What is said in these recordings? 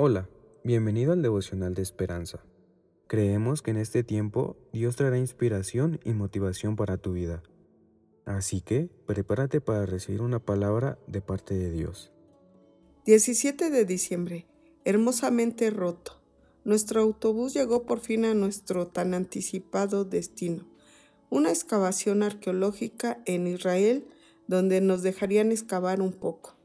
Hola, bienvenido al devocional de esperanza. Creemos que en este tiempo Dios traerá inspiración y motivación para tu vida. Así que prepárate para recibir una palabra de parte de Dios. 17 de diciembre. Hermosamente roto. Nuestro autobús llegó por fin a nuestro tan anticipado destino. Una excavación arqueológica en Israel donde nos dejarían excavar un poco.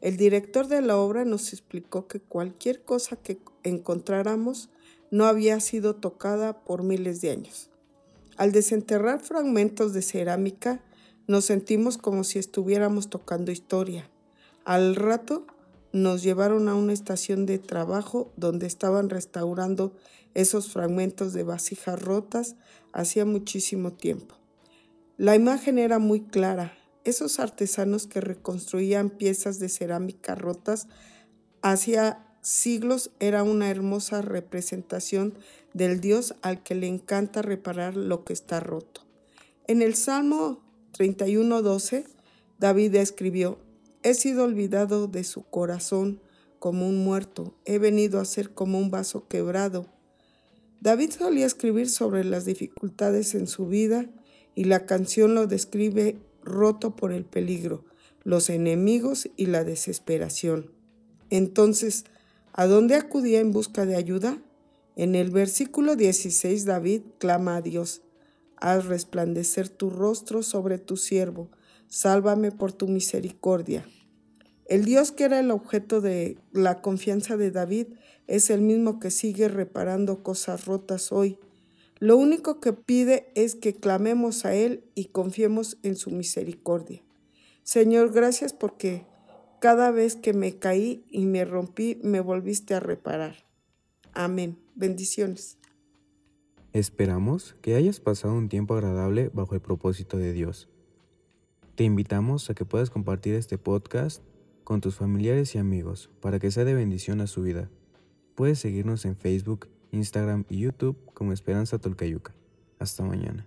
El director de la obra nos explicó que cualquier cosa que encontráramos no había sido tocada por miles de años. Al desenterrar fragmentos de cerámica, nos sentimos como si estuviéramos tocando historia. Al rato nos llevaron a una estación de trabajo donde estaban restaurando esos fragmentos de vasijas rotas hacía muchísimo tiempo. La imagen era muy clara, esos artesanos que reconstruían piezas de cerámica rotas hacía siglos era una hermosa representación del Dios al que le encanta reparar lo que está roto. En el Salmo 31.12, David escribió, He sido olvidado de su corazón como un muerto, he venido a ser como un vaso quebrado. David solía escribir sobre las dificultades en su vida y la canción lo describe roto por el peligro, los enemigos y la desesperación. Entonces, ¿a dónde acudía en busca de ayuda? En el versículo 16 David clama a Dios, haz resplandecer tu rostro sobre tu siervo, sálvame por tu misericordia. El Dios que era el objeto de la confianza de David es el mismo que sigue reparando cosas rotas hoy lo único que pide es que clamemos a Él y confiemos en su misericordia. Señor, gracias porque cada vez que me caí y me rompí, me volviste a reparar. Amén. Bendiciones. Esperamos que hayas pasado un tiempo agradable bajo el propósito de Dios. Te invitamos a que puedas compartir este podcast con tus familiares y amigos para que sea de bendición a su vida. Puedes seguirnos en Facebook, Instagram y YouTube como Esperanza Tolcayuca. Hasta mañana.